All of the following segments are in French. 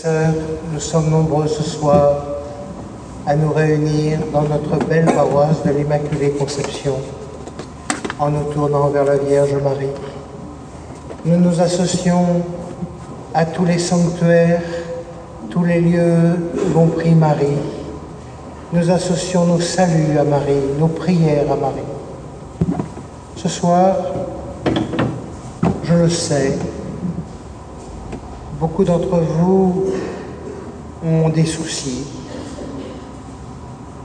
Sœurs, nous sommes nombreux ce soir à nous réunir dans notre belle paroisse de l'Immaculée Conception en nous tournant vers la Vierge Marie. Nous nous associons à tous les sanctuaires, tous les lieux où l'on prie Marie. Nous associons nos saluts à Marie, nos prières à Marie. Ce soir, je le sais, beaucoup d'entre vous ont des soucis,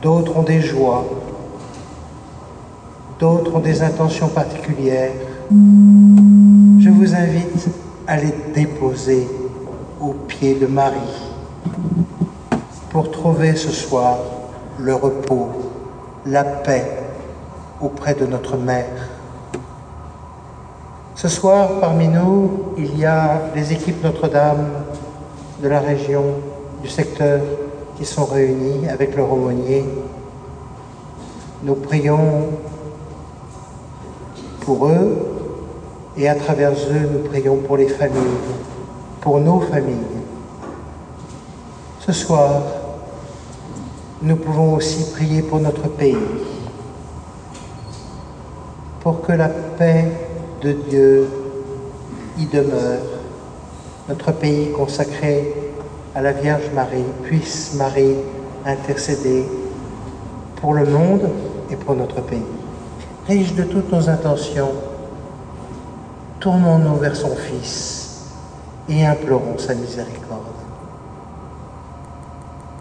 d'autres ont des joies, d'autres ont des intentions particulières. Je vous invite à les déposer aux pieds de Marie pour trouver ce soir le repos, la paix auprès de notre Mère. Ce soir, parmi nous, il y a les équipes Notre-Dame de la région, du secteur, qui sont réunies avec leur aumônier. Nous prions pour eux et à travers eux, nous prions pour les familles, pour nos familles. Ce soir, nous pouvons aussi prier pour notre pays, pour que la paix de Dieu y demeure, notre pays consacré à la Vierge Marie, puisse Marie intercéder pour le monde et pour notre pays. Riche de toutes nos intentions, tournons-nous vers son Fils et implorons sa miséricorde.